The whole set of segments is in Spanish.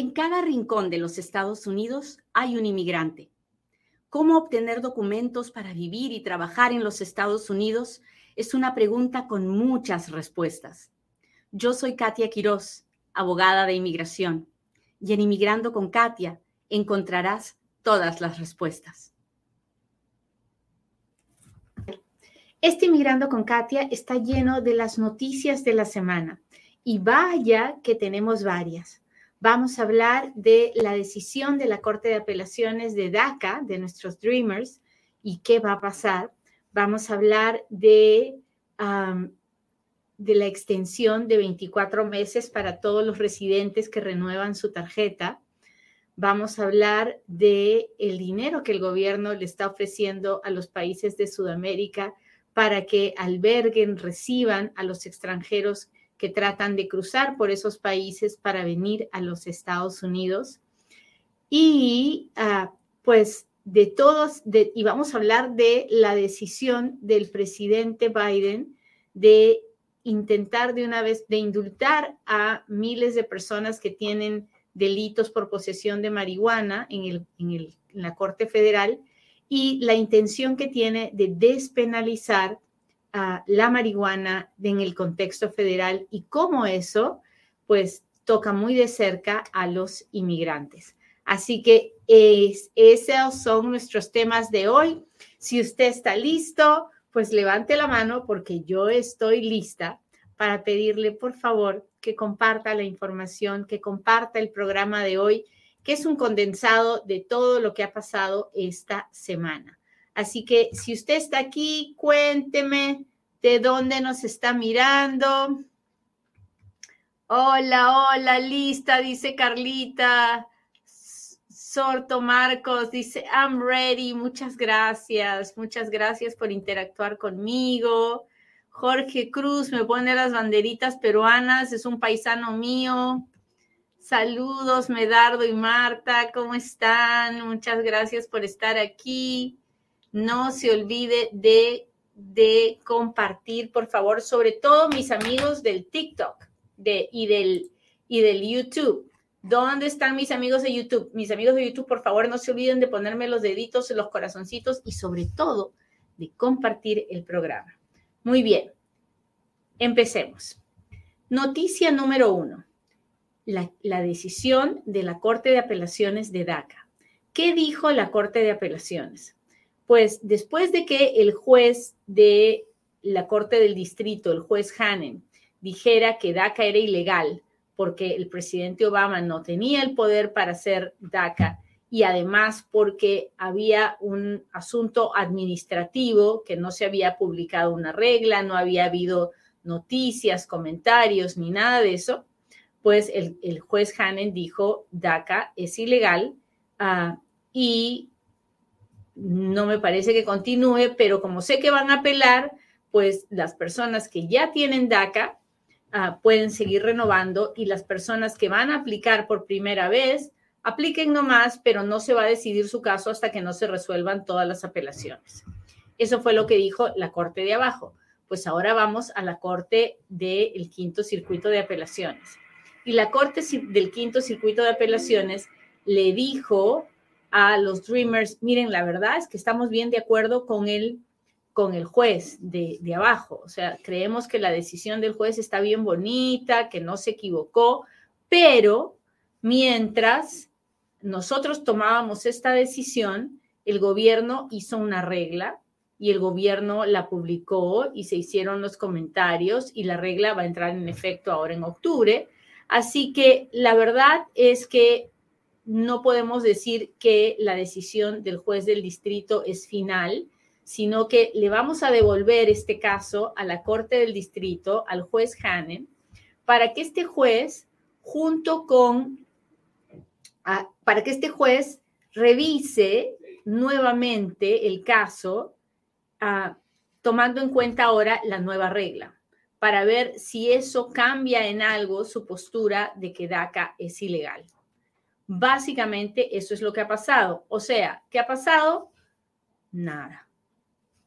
En cada rincón de los Estados Unidos hay un inmigrante. ¿Cómo obtener documentos para vivir y trabajar en los Estados Unidos? Es una pregunta con muchas respuestas. Yo soy Katia Quiroz, abogada de inmigración, y en Inmigrando con Katia encontrarás todas las respuestas. Este Inmigrando con Katia está lleno de las noticias de la semana y vaya que tenemos varias. Vamos a hablar de la decisión de la Corte de Apelaciones de DACA, de nuestros Dreamers, y qué va a pasar. Vamos a hablar de, de la extensión de 24 meses para todos los residentes que renuevan su tarjeta. Vamos a hablar de el dinero que el gobierno le está ofreciendo a los países de Sudamérica para que alberguen, reciban a los extranjeros que tratan de cruzar por esos países para venir a los Estados Unidos. Y ah, pues de todos, y vamos a hablar de la decisión del presidente Biden de intentar de una vez, de indultar a miles de personas que tienen delitos por posesión de marihuana en, en la Corte Federal y la intención que tiene de despenalizar la marihuana en el contexto federal y cómo eso, pues, toca muy de cerca a los inmigrantes. Así que esos son nuestros temas de hoy. Si usted está listo, pues levante la mano porque yo estoy lista para pedirle, por favor, que comparta la información, que comparta el programa de hoy, que es un condensado de todo lo que ha pasado esta semana. Así que si usted está aquí, cuénteme de dónde nos está mirando. Hola, hola, lista, dice Carlita. Sorto Marcos dice, I'm ready. Muchas gracias. Muchas gracias por interactuar conmigo. Jorge Cruz me pone las banderitas peruanas. Es un paisano mío. Saludos, Medardo y Marta. ¿Cómo están? Muchas gracias por estar aquí. No se olvide de, de compartir, por favor, sobre todo mis amigos del TikTok y, del, y del YouTube. ¿Dónde están mis amigos de YouTube? Mis amigos de YouTube, por favor, no se olviden de ponerme los deditos, los corazoncitos y sobre todo de compartir el programa. Muy bien, empecemos. Noticia número uno, la, la decisión de la Corte de Apelaciones de DACA. ¿Qué dijo la Corte de Apelaciones? Pues después de que el juez de la Corte del Distrito, el juez Hannen, dijera que DACA era ilegal porque el presidente Obama no tenía el poder para hacer DACA y además porque había un asunto administrativo que no se había publicado una regla, no había habido noticias, comentarios ni nada de eso, pues el, juez Hannen dijo DACA es ilegal uh, y no me parece que continúe, pero como sé que van a apelar, pues las personas que ya tienen DACA ah, pueden seguir renovando y las personas que van a aplicar por primera vez, apliquen nomás, pero no se va a decidir su caso hasta que no se resuelvan todas las apelaciones. Eso fue lo que dijo la Corte de abajo. Pues ahora vamos a la Corte del Quinto Circuito de Apelaciones. Y la Corte del Quinto Circuito de Apelaciones le dijo a los Dreamers, miren, la verdad es que estamos bien de acuerdo con el, con el juez de, de abajo. O sea, creemos que la decisión del juez está bien bonita, que no se equivocó, pero mientras nosotros tomábamos esta decisión, el gobierno hizo una regla y el gobierno la publicó y se hicieron los comentarios y la regla va a entrar en efecto ahora en octubre. Así que la verdad es que no podemos decir que la decisión del juez del distrito es final, sino que le vamos a devolver este caso a la Corte del Distrito, al juez Hannen, para que este juez, junto con, para que este juez revise nuevamente el caso, tomando en cuenta ahora la nueva regla, para ver si eso cambia en algo su postura de que DACA es ilegal. Básicamente eso es lo que ha pasado. O sea, ¿qué ha pasado? Nada.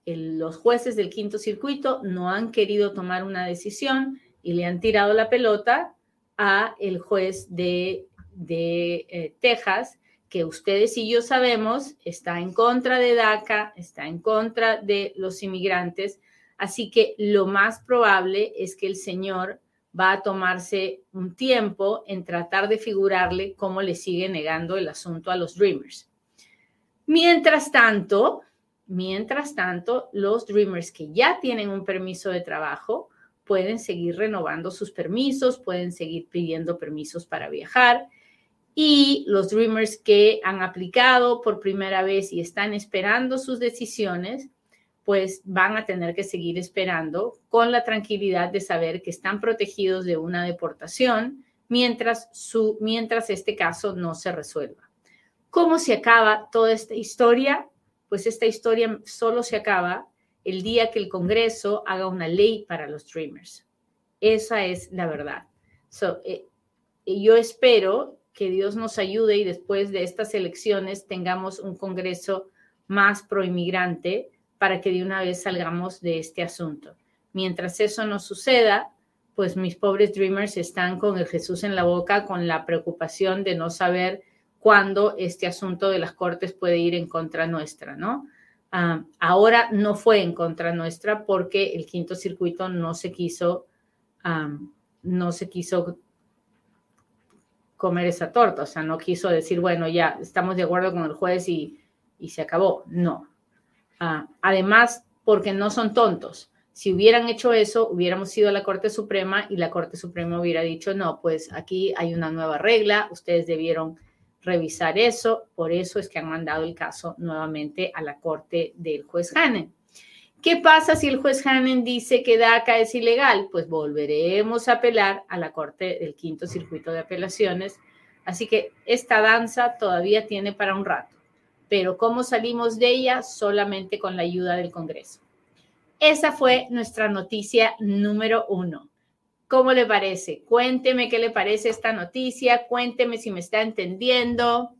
los jueces del quinto circuito no han querido tomar una decisión y le han tirado la pelota a el juez de de eh, Texas, que ustedes y yo sabemos está en contra de DACA, está en contra de los inmigrantes, así que lo más probable es que el señor va a tomarse un tiempo en tratar de figurarle cómo le sigue negando el asunto a los Dreamers. Mientras tanto, mientras tanto, los Dreamers que ya tienen un permiso de trabajo pueden seguir renovando sus permisos, pueden seguir pidiendo permisos para viajar. Y los Dreamers que han aplicado por primera vez y están esperando sus decisiones, pues van a tener que seguir esperando con la tranquilidad de saber que están protegidos de una deportación mientras, su, mientras este caso no se resuelva. ¿Cómo se acaba toda esta historia? Pues esta historia solo se acaba el día que el Congreso haga una ley para los Dreamers. Esa es la verdad. Eh, yo espero que Dios nos ayude y después de estas elecciones tengamos un Congreso más pro-inmigrante para que de una vez salgamos de este asunto. Mientras eso no suceda, pues mis pobres dreamers están con el Jesús en la boca, con la preocupación de no saber cuándo este asunto de las cortes puede ir en contra nuestra, ¿no? Ah, ahora no fue en contra nuestra porque el quinto circuito no se quiso, no se quiso comer esa torta, o sea, no quiso decir, bueno, ya estamos de acuerdo con el juez y, y se acabó. No, Ah, además, porque no son tontos. Si hubieran hecho eso, hubiéramos ido a la Corte Suprema y la Corte Suprema hubiera dicho, no, pues aquí hay una nueva regla, ustedes debieron revisar eso, por eso es que han mandado el caso nuevamente a la Corte del juez Hanen. ¿Qué pasa si el juez Hanen dice que DACA es ilegal? Pues volveremos a apelar a la Corte del Quinto Circuito de Apelaciones. Así que esta danza todavía tiene para un rato pero ¿cómo salimos de ella? Solamente con la ayuda del Congreso. Esa fue nuestra noticia número uno. ¿Cómo le parece? Cuénteme qué le parece esta noticia, cuénteme si me está entendiendo.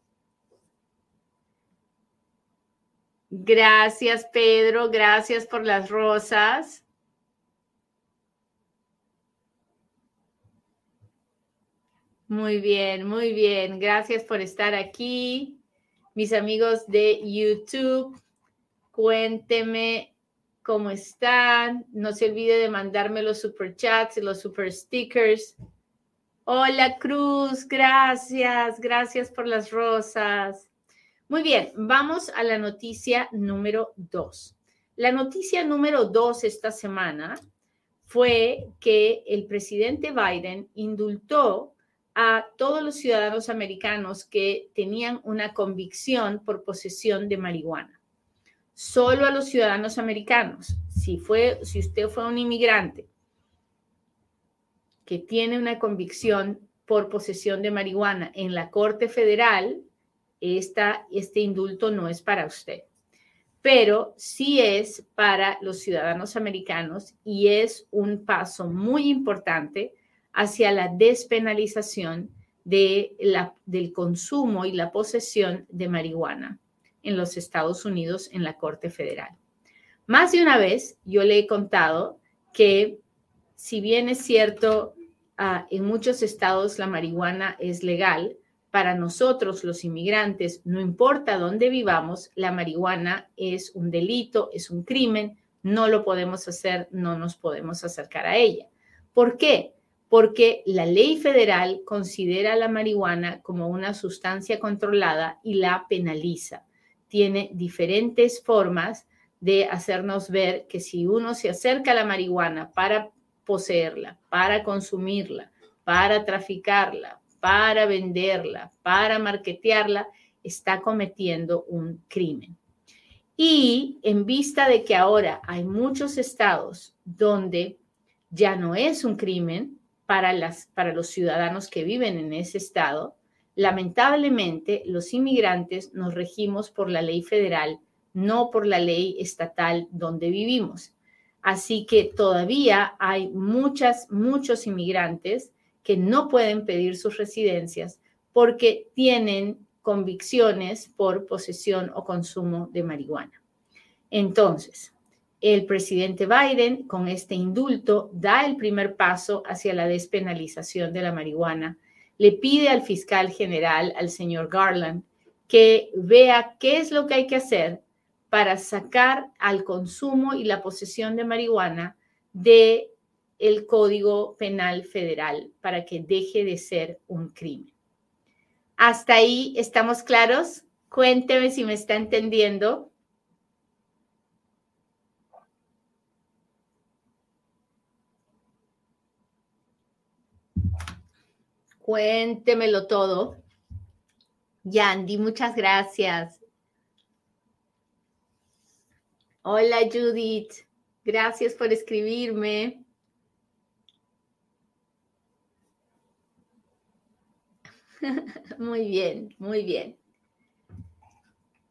Gracias, Pedro, gracias por las rosas. Muy bien, muy bien. Gracias por estar aquí mis amigos de YouTube, cuénteme cómo están. No se olvide de mandarme los super chats y los super stickers. Hola Cruz, gracias, gracias por las rosas. Muy bien, vamos a la noticia número dos. La noticia número dos esta semana fue que el presidente Biden indultó a todos los ciudadanos americanos que tenían una convicción por posesión de marihuana. Solo a los ciudadanos americanos. Si, fue, si usted fue un inmigrante que tiene una convicción por posesión de marihuana en la Corte Federal, esta, este indulto no es para usted, pero sí es para los ciudadanos americanos y es un paso muy importante hacia la despenalización de la, del consumo y la posesión de marihuana en los Estados Unidos en la Corte Federal. Más de una vez yo le he contado que si bien es cierto, ah, en muchos estados la marihuana es legal, para nosotros los inmigrantes, no importa dónde vivamos, la marihuana es un delito, es un crimen, no lo podemos hacer, no nos podemos acercar a ella. ¿Por qué? Porque la ley federal considera la marihuana como una sustancia controlada y la penaliza. Tiene diferentes formas de hacernos ver que si uno se acerca a la marihuana para poseerla, para consumirla, para traficarla, para venderla, para marketearla, está cometiendo un crimen. Y en vista de que ahora hay muchos estados donde ya no es un crimen, para, las, para los ciudadanos que viven en ese estado, lamentablemente los inmigrantes nos regimos por la ley federal, no por la ley estatal donde vivimos. Así que todavía hay muchas, muchos inmigrantes que no pueden pedir sus residencias porque tienen convicciones por posesión o consumo de marihuana. Entonces, el presidente Biden, con este indulto, da el primer paso hacia la despenalización de la marihuana le pide al fiscal general, al señor Garland, que vea qué es lo que hay que hacer para sacar al consumo y la posesión de marihuana de el Código Penal Federal para que deje de ser un crimen. ¿Hasta ahí estamos claros? Cuénteme si me está entendiendo. Cuéntemelo todo. Yandy, muchas gracias. Hola Judith, gracias por escribirme. Muy bien, muy bien.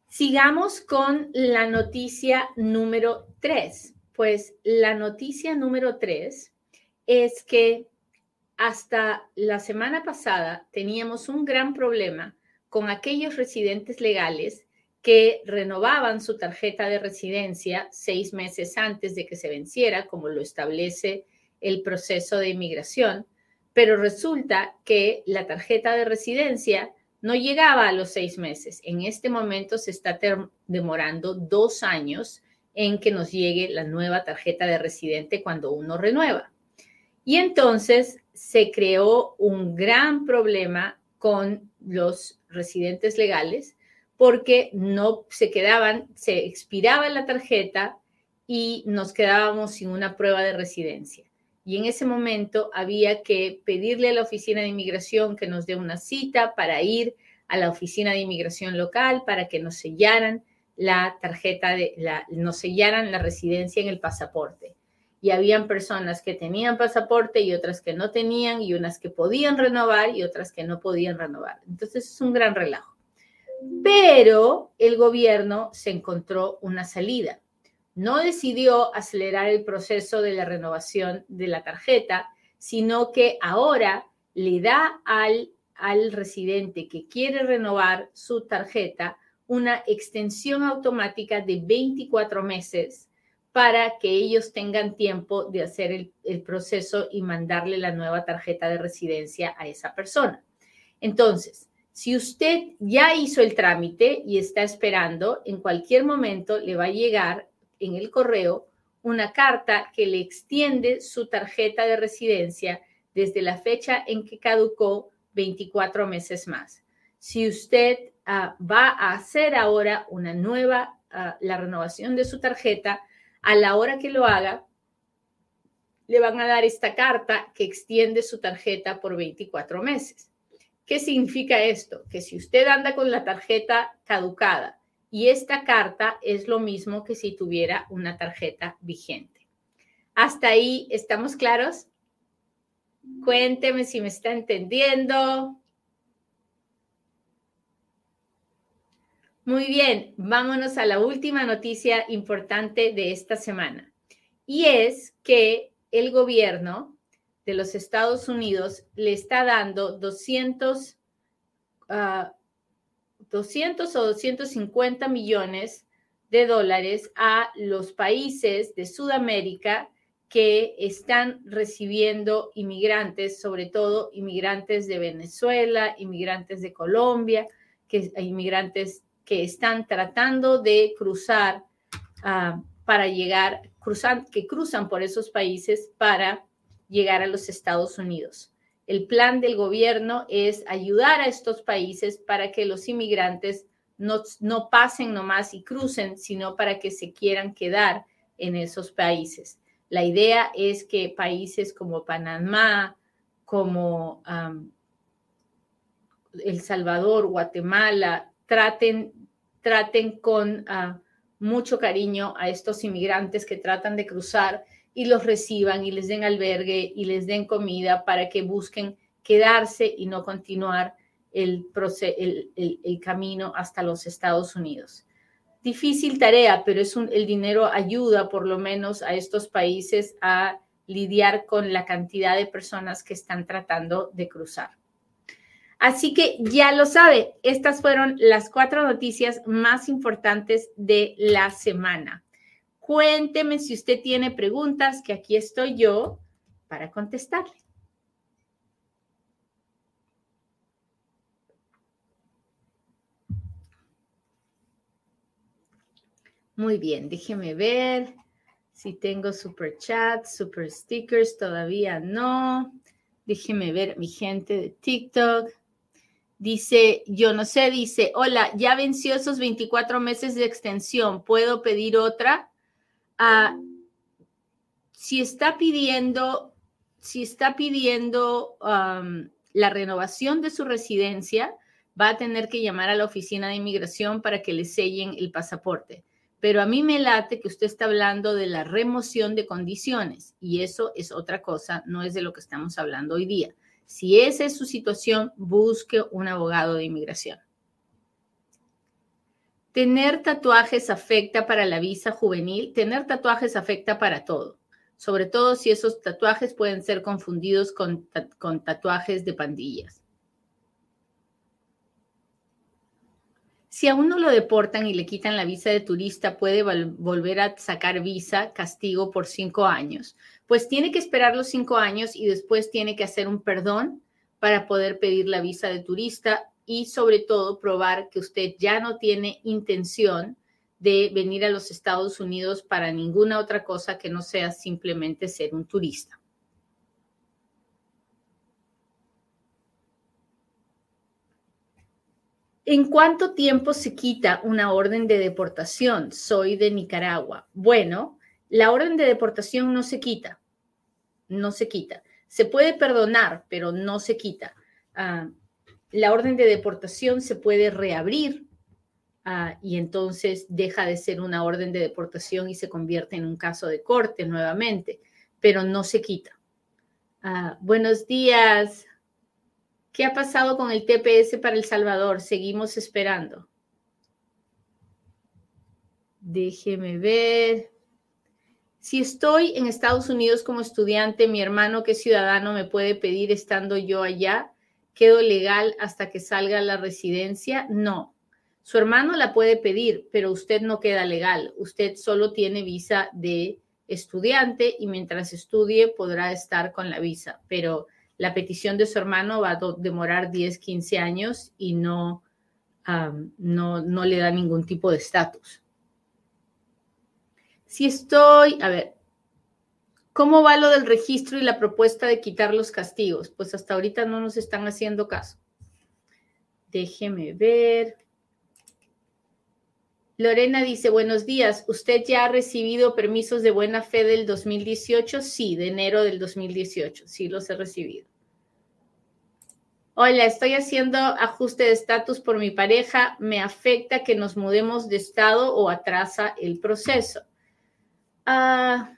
Sigamos con la noticia número tres. Pues la noticia número tres es que hasta la semana pasada teníamos un gran problema con aquellos residentes legales que renovaban su tarjeta de residencia seis meses antes de que se venciera, como lo establece el proceso de inmigración, pero resulta que la tarjeta de residencia no llegaba a los seis meses. En este momento se está demorando dos años en que nos llegue la nueva tarjeta de residente cuando uno renueva. Y entonces se creó un gran problema con los residentes legales porque no se quedaban, se expiraba la tarjeta y nos quedábamos sin una prueba de residencia. Y en ese momento había que pedirle a la oficina de inmigración que nos dé una cita para ir a la oficina de inmigración local para que nos sellaran la tarjeta de la, nos sellaran la residencia en el pasaporte. Y habían personas que tenían pasaporte y otras que no tenían y unas que podían renovar y otras que no podían renovar. Entonces es un gran relajo. Pero el gobierno se encontró una salida. No decidió acelerar el proceso de la renovación de la tarjeta, sino que ahora le da al, al residente que quiere renovar su tarjeta una extensión automática de 24 meses para que ellos tengan tiempo de hacer el, proceso y mandarle la nueva tarjeta de residencia a esa persona. Entonces, si usted ya hizo el trámite y está esperando, en cualquier momento le va a llegar en el correo una carta que le extiende su tarjeta de residencia desde la fecha en que caducó 24 meses más. Si usted uh, va a hacer ahora una nueva, uh, la renovación de su tarjeta, a la hora que lo haga, le van a dar esta carta que extiende su tarjeta por 24 meses. ¿Qué significa esto? Que si usted anda con la tarjeta caducada y esta carta es lo mismo que si tuviera una tarjeta vigente. ¿Hasta ahí estamos claros? Cuénteme si me está entendiendo. Muy bien, vámonos a la última noticia importante de esta semana. Y es que el gobierno de los Estados Unidos le está dando 200, 200 ah, o 250 millones de dólares a los países de Sudamérica que están recibiendo inmigrantes, sobre todo inmigrantes de Venezuela, inmigrantes de Colombia, que inmigrantes que están tratando de cruzar uh, para llegar, cruzan, que cruzan por esos países para llegar a los Estados Unidos. El plan del gobierno es ayudar a estos países para que los inmigrantes no, no pasen nomás y crucen, sino para que se quieran quedar en esos países. La idea es que países como Panamá, como El Salvador, Guatemala, traten, traten con uh, mucho cariño a estos inmigrantes que tratan de cruzar y los reciban y les den albergue y les den comida para que busquen quedarse y no continuar el, el, el, camino hasta los Estados Unidos. Difícil tarea, pero es un, el dinero ayuda por lo menos a estos países a lidiar con la cantidad de personas que están tratando de cruzar. Así que ya lo sabe, estas fueron las cuatro noticias más importantes de la semana. Cuénteme si usted tiene preguntas, que aquí estoy yo para contestarle. Muy bien, déjeme ver si tengo super chat, super stickers, todavía no. Déjeme ver mi gente de TikTok. Dice, yo no sé, dice, hola, ya venció esos 24 meses de extensión, ¿puedo pedir otra? Ah, si está pidiendo, si está pidiendo la renovación de su residencia, va a tener que llamar a la oficina de inmigración para que le sellen el pasaporte. Pero a mí me late que usted está hablando de la remoción de condiciones y eso es otra cosa, no es de lo que estamos hablando hoy día. Si esa es su situación, busque un abogado de inmigración. Tener tatuajes afecta para la visa juvenil. Tener tatuajes afecta para todo, sobre todo si esos tatuajes pueden ser confundidos con, con tatuajes de pandillas. Si a uno lo deportan y le quitan la visa de turista, puede volver a sacar visa castigo por cinco años. Pues tiene que esperar los cinco años y después tiene que hacer un perdón para poder pedir la visa de turista y sobre todo probar que usted ya no tiene intención de venir a los Estados Unidos para ninguna otra cosa que no sea simplemente ser un turista. ¿En cuánto tiempo se quita una orden de deportación? Soy de Nicaragua. Bueno, la orden de deportación no se quita, no se quita. Se puede perdonar, pero no se quita. Ah, la orden de deportación se puede reabrir ah, y entonces deja de ser una orden de deportación y se convierte en un caso de corte nuevamente, pero no se quita. Ah, buenos días. ¿Qué ha pasado con el TPS para El Salvador? Seguimos esperando. Déjeme ver. Si estoy en Estados Unidos como estudiante, mi hermano que es ciudadano me puede pedir estando yo allá. ¿Quedo legal hasta que salga la residencia? No. Su hermano la puede pedir, pero usted no queda legal. Usted solo tiene visa de estudiante y mientras estudie podrá estar con la visa, pero la petición de su hermano va a demorar 10, 15 años y no, no, no le da ningún tipo de estatus. Si estoy, a ver, ¿cómo va lo del registro y la propuesta de quitar los castigos? Pues hasta ahorita no nos están haciendo caso. Déjeme ver. Lorena dice, buenos días, ¿usted ya ha recibido permisos de buena fe del 2018? Sí, de enero del 2018, sí los he recibido. Hola, estoy haciendo ajuste de estatus por mi pareja, ¿me afecta que nos mudemos de estado o atrasa el proceso? Ah,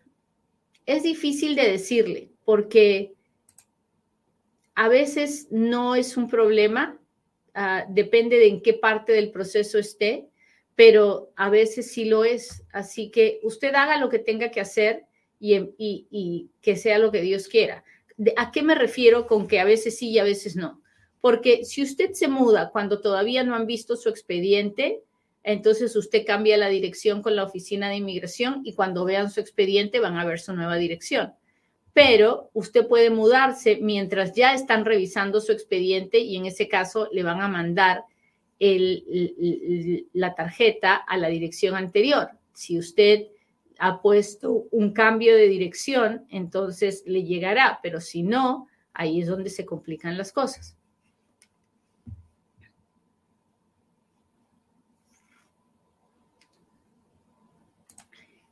es difícil de decirle porque a veces no es un problema, ah, depende de en qué parte del proceso esté pero a veces sí lo es. Así que usted haga lo que tenga que hacer y, que sea lo que Dios quiera. ¿A qué me refiero con que a veces sí y a veces no? Porque si usted se muda cuando todavía no han visto su expediente, entonces usted cambia la dirección con la oficina de inmigración y cuando vean su expediente van a ver su nueva dirección. Pero usted puede mudarse mientras ya están revisando su expediente y en ese caso le van a mandar la tarjeta a la dirección anterior. Si usted ha puesto un cambio de dirección, entonces le llegará, pero si no, ahí es donde se complican las cosas.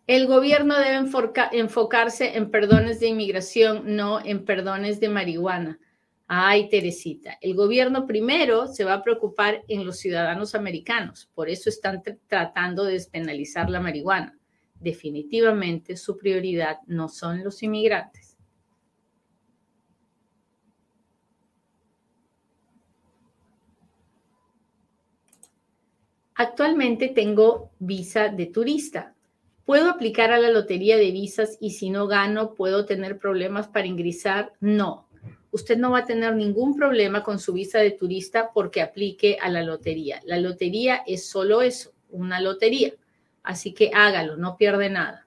El gobierno debe enfocarse en perdones de inmigración, no en perdones de marihuana. Ay, Teresita, el gobierno primero se va a preocupar en los ciudadanos americanos, por eso están tratando de despenalizar la marihuana. Definitivamente su prioridad no son los inmigrantes. Actualmente tengo visa de turista. ¿Puedo aplicar a la lotería de visas y si no gano, puedo tener problemas para ingresar? No, usted no va a tener ningún problema con su visa de turista porque aplique a la lotería. La lotería es solo eso, una lotería. Así que hágalo, no pierde nada.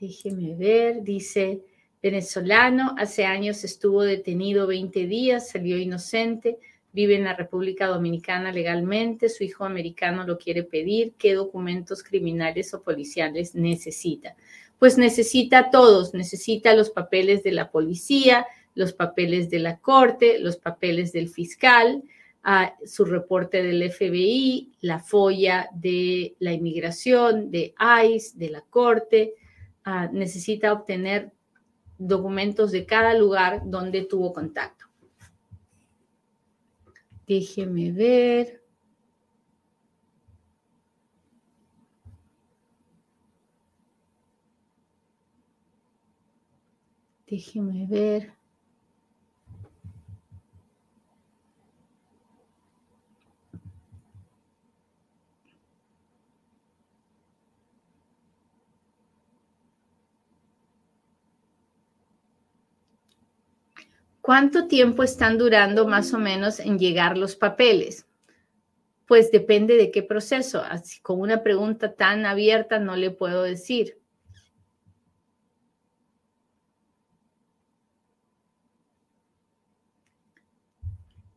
Déjeme ver, dice venezolano, hace años estuvo detenido 20 días, salió inocente, vive en la República Dominicana legalmente, su hijo americano lo quiere pedir, ¿qué documentos criminales o policiales necesita? Pues necesita todos, necesita los papeles de la policía, los papeles de la corte, los papeles del fiscal, su reporte del FBI, la folla de la inmigración, de ICE, de la corte. Ah, necesita obtener documentos de cada lugar donde tuvo contacto. Déjeme ver. Déjeme ver. ¿Cuánto tiempo están durando más o menos en llegar los papeles? Pues depende de qué proceso. Así, con una pregunta tan abierta no le puedo decir.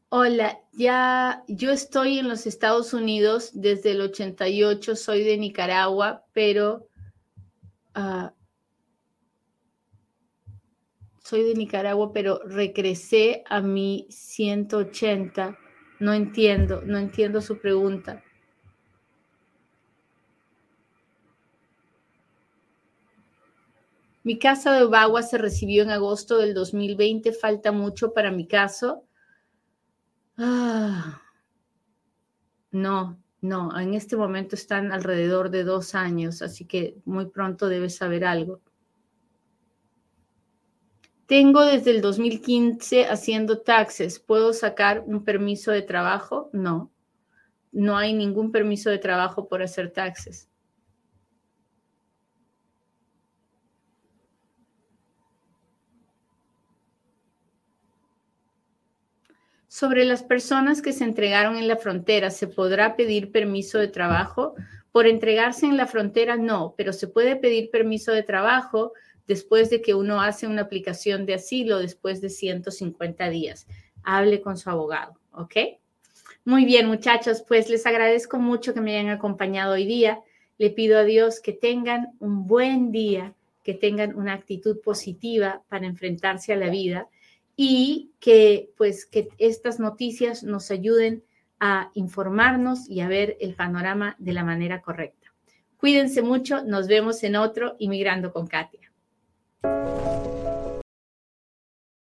Hola, ya yo estoy en los Estados Unidos desde el 88, soy de Nicaragua, pero ah, soy de Nicaragua, pero regresé a mi 180. No entiendo, no entiendo su pregunta. Mi casa de Obagua se recibió en agosto del 2020. Falta mucho para mi caso. Ah, no, no, en este momento están alrededor de dos años, así que muy pronto debes saber algo. Tengo desde el 2015 haciendo taxes. ¿Puedo sacar un permiso de trabajo? No. No hay ningún permiso de trabajo por hacer taxes. Sobre las personas que se entregaron en la frontera, ¿se podrá pedir permiso de trabajo? Por entregarse en la frontera, no, pero se puede pedir permiso de trabajo después de que uno hace una aplicación de asilo después de 150 días. Hable con su abogado, ¿ok? Muy bien, muchachos, pues les agradezco mucho que me hayan acompañado hoy día. Le pido a Dios que tengan un buen día, que tengan una actitud positiva para enfrentarse a la vida y que pues que estas noticias nos ayuden a informarnos y a ver el panorama de la manera correcta. Cuídense mucho, nos vemos en otro Inmigrando con Katia. Música